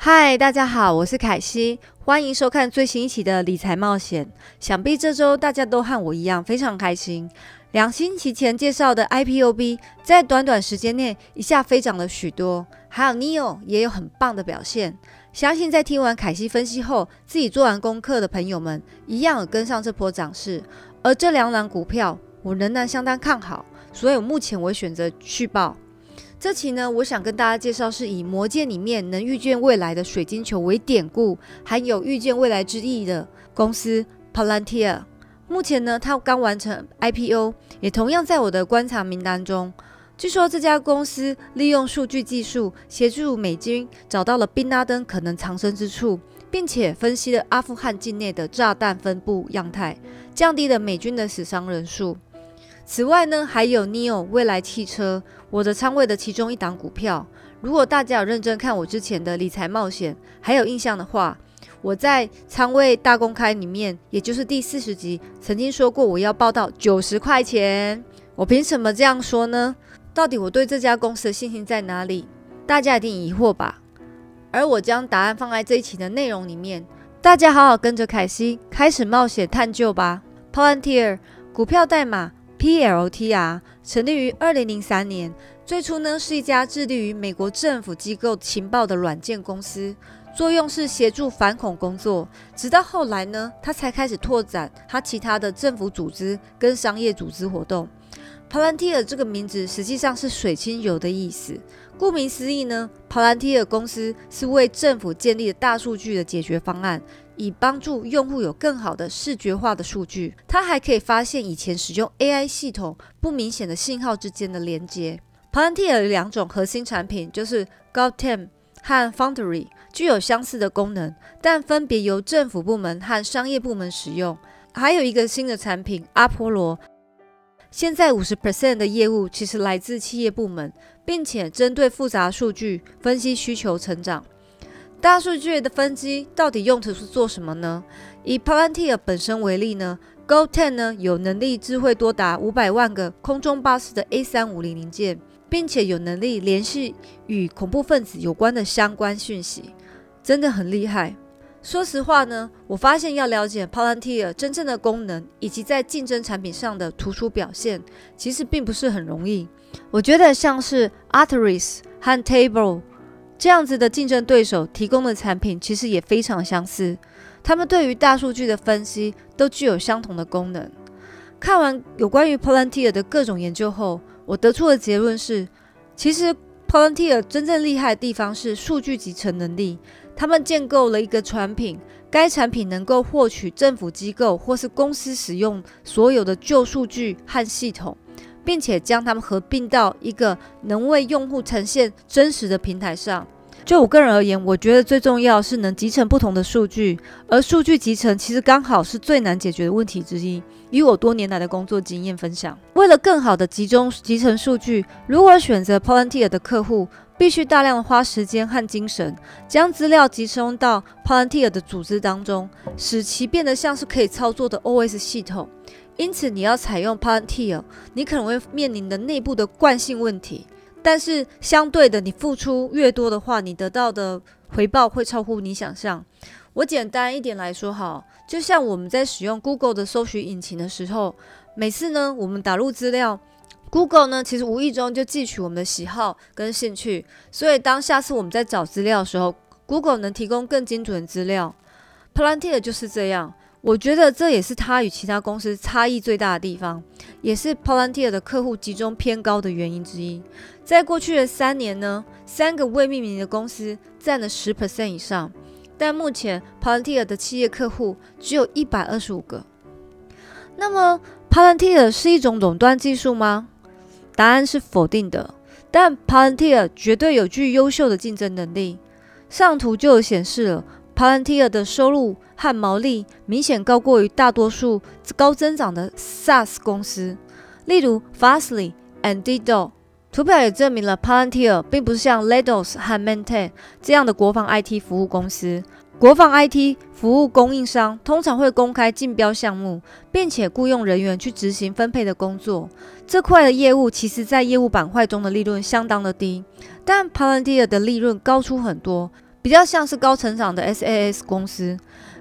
嗨，大家好，我是凯西，欢迎收看最新一期的理财冒险。想必这周大家都和我一样非常开心。两星期前介绍的 IPOB 在短短时间内一下飞涨了许多，还有 NEO 也有很棒的表现。相信在听完凯西分析后，自己做完功课的朋友们一样有跟上这波涨势。而这两档股票我仍然相当看好，所以我目前我选择续报。这期呢，我想跟大家介绍是以魔戒里面能预见未来的水晶球为典故，含有预见未来之意的公司 Palantir。目前呢，它刚完成 IPO，也同样在我的观察名单中。据说这家公司利用数据技术协助美军找到了宾拉登可能藏身之处，并且分析了阿富汗境内的炸弹分布样态，降低了美军的死伤人数。此外呢，还有 NEO 未来汽车，我的仓位的其中一档股票。如果大家有认真看我之前的理财冒险，还有印象的话，我在仓位大公开里面，也就是第四十集，曾经说过我要报到九十块钱。我凭什么这样说呢？到底我对这家公司的信心在哪里？大家一定疑惑吧？而我将答案放在这一期的内容里面，大家好好跟着凯西开始冒险探究吧。Palantir 股票代码。PLTR 成立于二零零三年，最初呢是一家致力于美国政府机构情报的软件公司，作用是协助反恐工作。直到后来呢，它才开始拓展它其他的政府组织跟商业组织活动。Palantir 这个名字实际上是水清油的意思。顾名思义呢，Palantir 公司是为政府建立的大数据的解决方案。以帮助用户有更好的视觉化的数据，它还可以发现以前使用 AI 系统不明显的信号之间的连接。Palantir 有两种核心产品，就是 Gotem 和 Foundry，具有相似的功能，但分别由政府部门和商业部门使用。还有一个新的产品阿波罗，现在五十 percent 的业务其实来自企业部门，并且针对复杂数据分析需求成长。大数据的分析到底用途是做什么呢？以 Palantir 本身为例呢，GoTen 呢有能力智慧多达五百万个空中巴士的 A 三五零零件，并且有能力联系与恐怖分子有关的相关讯息，真的很厉害。说实话呢，我发现要了解 Palantir 真正的功能以及在竞争产品上的突出表现，其实并不是很容易。我觉得像是 Arteris 和 Table。这样子的竞争对手提供的产品其实也非常相似，他们对于大数据的分析都具有相同的功能。看完有关于 Palantir 的各种研究后，我得出的结论是，其实 Palantir 真正厉害的地方是数据集成能力。他们建构了一个产品，该产品能够获取政府机构或是公司使用所有的旧数据和系统。并且将它们合并到一个能为用户呈现真实的平台上。就我个人而言，我觉得最重要是能集成不同的数据，而数据集成其实刚好是最难解决的问题之一。以我多年来的工作经验分享，为了更好的集中集成数据，如果选择 Palantir 的客户，必须大量花时间和精神，将资料集中到 Palantir 的组织当中，使其变得像是可以操作的 OS 系统。因此，你要采用 Palantir，你可能会面临的内部的惯性问题。但是，相对的，你付出越多的话，你得到的回报会超乎你想象。我简单一点来说，哈，就像我们在使用 Google 的搜寻引擎的时候，每次呢，我们打入资料，Google 呢，其实无意中就记取我们的喜好跟兴趣。所以，当下次我们在找资料的时候，Google 能提供更精准的资料。Palantir 就是这样。我觉得这也是它与其他公司差异最大的地方，也是 Palantir 的客户集中偏高的原因之一。在过去的三年呢，三个未命名的公司占了十 percent 以上，但目前 Palantir 的企业客户只有一百二十五个。那么，Palantir 是一种垄断技术吗？答案是否定的。但 Palantir 绝对有具优秀的竞争能力。上图就有显示了。Palantir 的收入和毛利明显高过于大多数高增长的 SaaS 公司，例如 Fastly and Dido。图表也证明了 Palantir 并不是像 Lados 和 Maintain 这样的国防 IT 服务公司。国防 IT 服务供应商通常会公开竞标项目，并且雇佣人员去执行分配的工作。这块的业务其实在业务板块中的利润相当的低，但 Palantir 的利润高出很多。比较像是高成长的 SaaS 公司。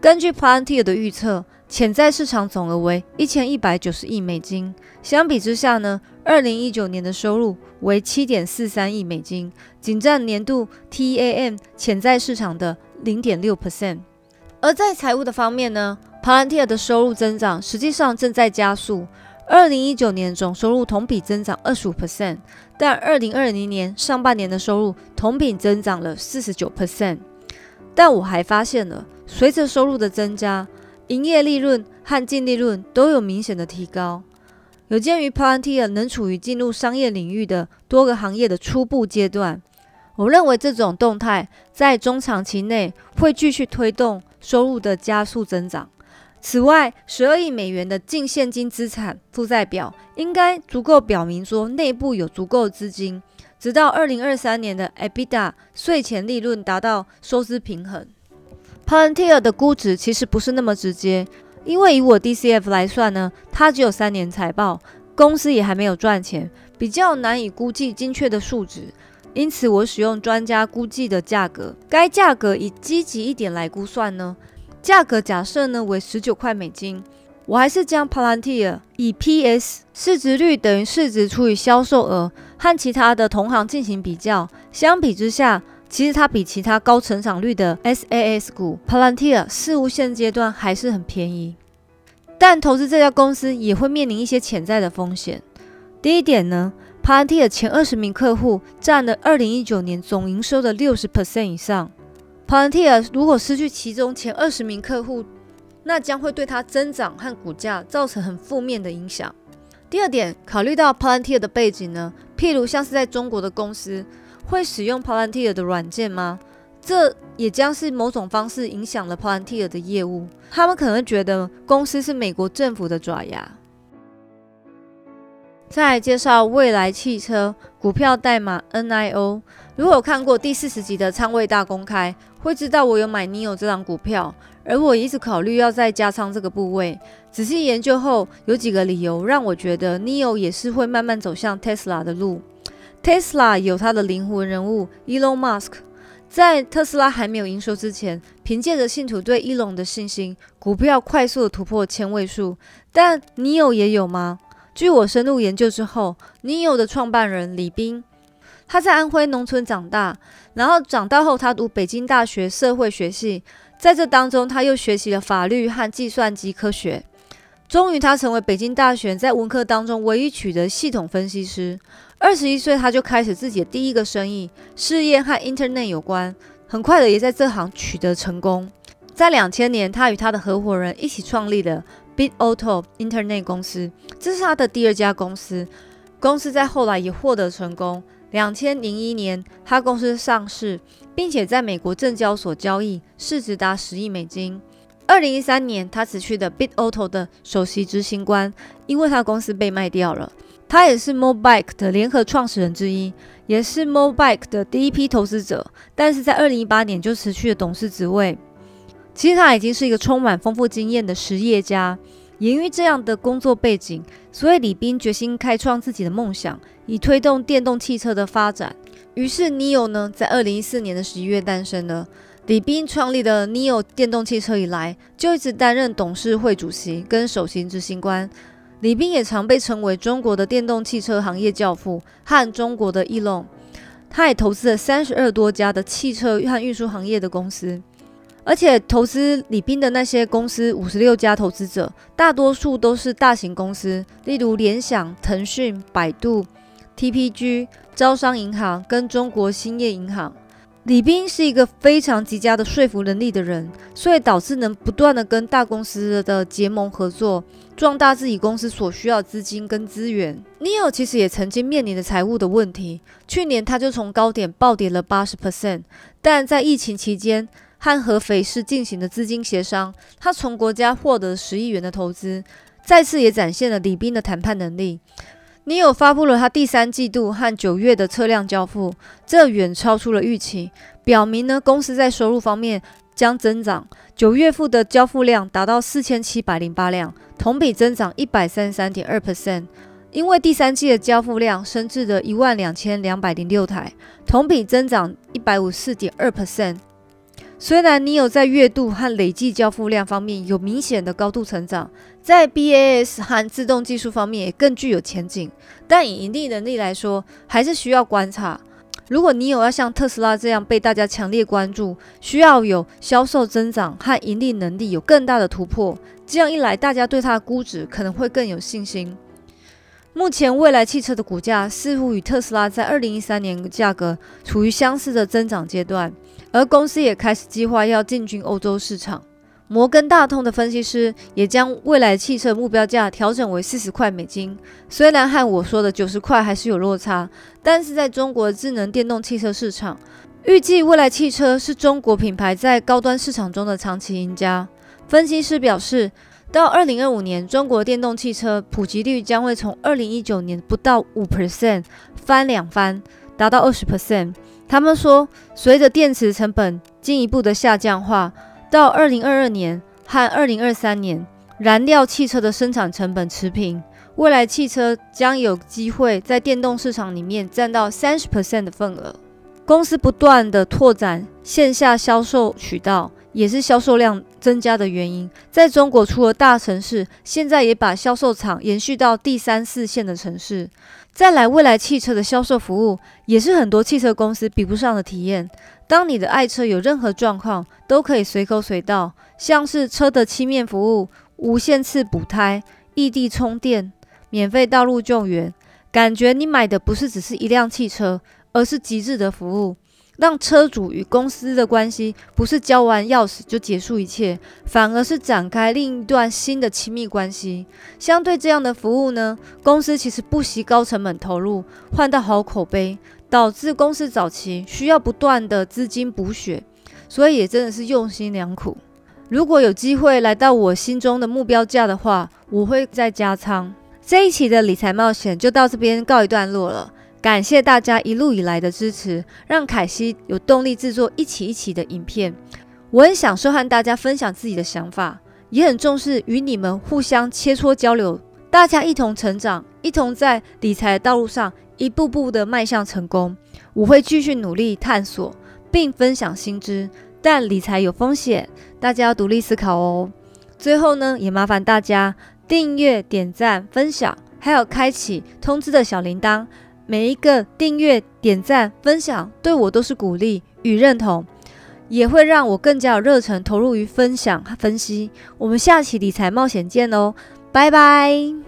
根据 Palantir 的预测，潜在市场总额为一千一百九十亿美金。相比之下呢，二零一九年的收入为七点四三亿美金，仅占年度 TAM 潜在市场的零点六 percent。而在财务的方面呢，Palantir 的收入增长实际上正在加速。二零一九年总收入同比增长二十五 percent，但二零二零年上半年的收入同比增长了四十九 percent。但我还发现了，随着收入的增加，营业利润和净利润都有明显的提高。有鉴于 Palantir 能处于进入商业领域的多个行业的初步阶段，我认为这种动态在中长期内会继续推动收入的加速增长。此外，十二亿美元的净现金资产负债表应该足够表明说内部有足够资金，直到二零二三年的 EBITDA 税前利润达到收支平衡。Palantir 的估值其实不是那么直接，因为以我 DCF 来算呢，它只有三年财报，公司也还没有赚钱，比较难以估计精确的数值。因此，我使用专家估计的价格，该价格以积极一点来估算呢。价格假设呢为十九块美金，我还是将 Palantir 以 P/S 市值率等于市值除以销售额和其他的同行进行比较。相比之下，其实它比其他高成长率的 SaaS 股 Palantir 事务现阶段还是很便宜。但投资这家公司也会面临一些潜在的风险。第一点呢，Palantir 前二十名客户占了二零一九年总营收的六十 percent 以上。Palantir 如果失去其中前二十名客户，那将会对它增长和股价造成很负面的影响。第二点，考虑到 Palantir 的背景呢，譬如像是在中国的公司会使用 Palantir 的软件吗？这也将是某种方式影响了 Palantir 的业务。他们可能觉得公司是美国政府的爪牙。再来介绍未来汽车股票代码 NIO。如果看过第四十集的仓位大公开。会知道我有买 NIO 这张股票，而我一直考虑要再加仓这个部位。仔细研究后，有几个理由让我觉得 NIO 也是会慢慢走向 Tesla 的路。Tesla 有它的灵魂人物 Elon Musk，在特斯拉还没有营收之前，凭借着信徒对 Elon 的信心，股票快速的突破千位数。但 NIO 也有吗？据我深入研究之后，Neo 的创办人李斌。他在安徽农村长大，然后长大后他读北京大学社会学系，在这当中他又学习了法律和计算机科学，终于他成为北京大学在文科当中唯一取得系统分析师。二十一岁他就开始自己的第一个生意，事业和 Internet 有关，很快的也在这行取得成功。在两千年，他与他的合伙人一起创立了 BitAuto Internet 公司，这是他的第二家公司。公司在后来也获得成功。两千零一年，他公司上市，并且在美国证交所交易，市值达十亿美金。二零一三年，他辞去的 BitAuto 的首席执行官，因为他公司被卖掉了。他也是 Mobike 的联合创始人之一，也是 Mobike 的第一批投资者。但是在二零一八年就辞去了董事职位。其实他已经是一个充满丰富经验的实业家。源于这样的工作背景，所以李斌决心开创自己的梦想，以推动电动汽车的发展。于是，NIO 呢，在二零一四年的十一月诞生了。李斌创立的 NIO 电动汽车以来，就一直担任董事会主席跟首席执行官。李斌也常被称为中国的电动汽车行业教父和中国的 Elon。他也投资了三十二多家的汽车和运输行业的公司。而且投资李斌的那些公司，五十六家投资者，大多数都是大型公司，例如联想、腾讯、百度、TPG、招商银行跟中国兴业银行。李斌是一个非常极佳的说服能力的人，所以导致能不断的跟大公司的结盟合作，壮大自己公司所需要的资金跟资源。Neo 其实也曾经面临的财务的问题，去年他就从高点暴跌了八十 percent，但在疫情期间。和合肥市进行的资金协商，他从国家获得十亿元的投资，再次也展现了李斌的谈判能力。你有发布了他第三季度和九月的车辆交付，这远超出了预期，表明呢公司在收入方面将增长。九月份的交付量达到四千七百零八辆，同比增长一百三十三点二 percent。因为第三季的交付量升至了一万两千两百零六台，同比增长一百五四点二 percent。虽然你有在月度和累计交付量方面有明显的高度成长，在 BAS 和自动技术方面也更具有前景，但以盈利能力来说，还是需要观察。如果你有要像特斯拉这样被大家强烈关注，需要有销售增长和盈利能力有更大的突破，这样一来，大家对它的估值可能会更有信心。目前，未来汽车的股价似乎与特斯拉在二零一三年价格处于相似的增长阶段。而公司也开始计划要进军欧洲市场。摩根大通的分析师也将未来汽车目标价调整为四十块美金。虽然和我说的九十块还是有落差，但是在中国智能电动汽车市场，预计未来汽车是中国品牌在高端市场中的长期赢家。分析师表示，到二零二五年，中国电动汽车普及率将会从二零一九年不到五 percent 翻两番，达到二十 percent。他们说，随着电池成本进一步的下降化，到二零二二年和二零二三年，燃料汽车的生产成本持平，未来汽车将有机会在电动市场里面占到三十 percent 的份额。公司不断的拓展线下销售渠道，也是销售量增加的原因。在中国，除了大城市，现在也把销售场延续到第三四线的城市。再来，未来汽车的销售服务也是很多汽车公司比不上的体验。当你的爱车有任何状况，都可以随口随到，像是车的漆面服务、无限次补胎、异地充电、免费道路救援，感觉你买的不是只是一辆汽车，而是极致的服务。让车主与公司的关系不是交完钥匙就结束一切，反而是展开另一段新的亲密关系。相对这样的服务呢，公司其实不惜高成本投入换到好口碑，导致公司早期需要不断的资金补血，所以也真的是用心良苦。如果有机会来到我心中的目标价的话，我会再加仓。这一期的理财冒险就到这边告一段落了。感谢大家一路以来的支持，让凯西有动力制作一期一期的影片。我很享受和大家分享自己的想法，也很重视与你们互相切磋交流，大家一同成长，一同在理财的道路上一步步的迈向成功。我会继续努力探索并分享新知，但理财有风险，大家要独立思考哦。最后呢，也麻烦大家订阅、点赞、分享，还有开启通知的小铃铛。每一个订阅、点赞、分享，对我都是鼓励与认同，也会让我更加有热忱投入于分享和分析。我们下期理财冒险见喽，拜拜。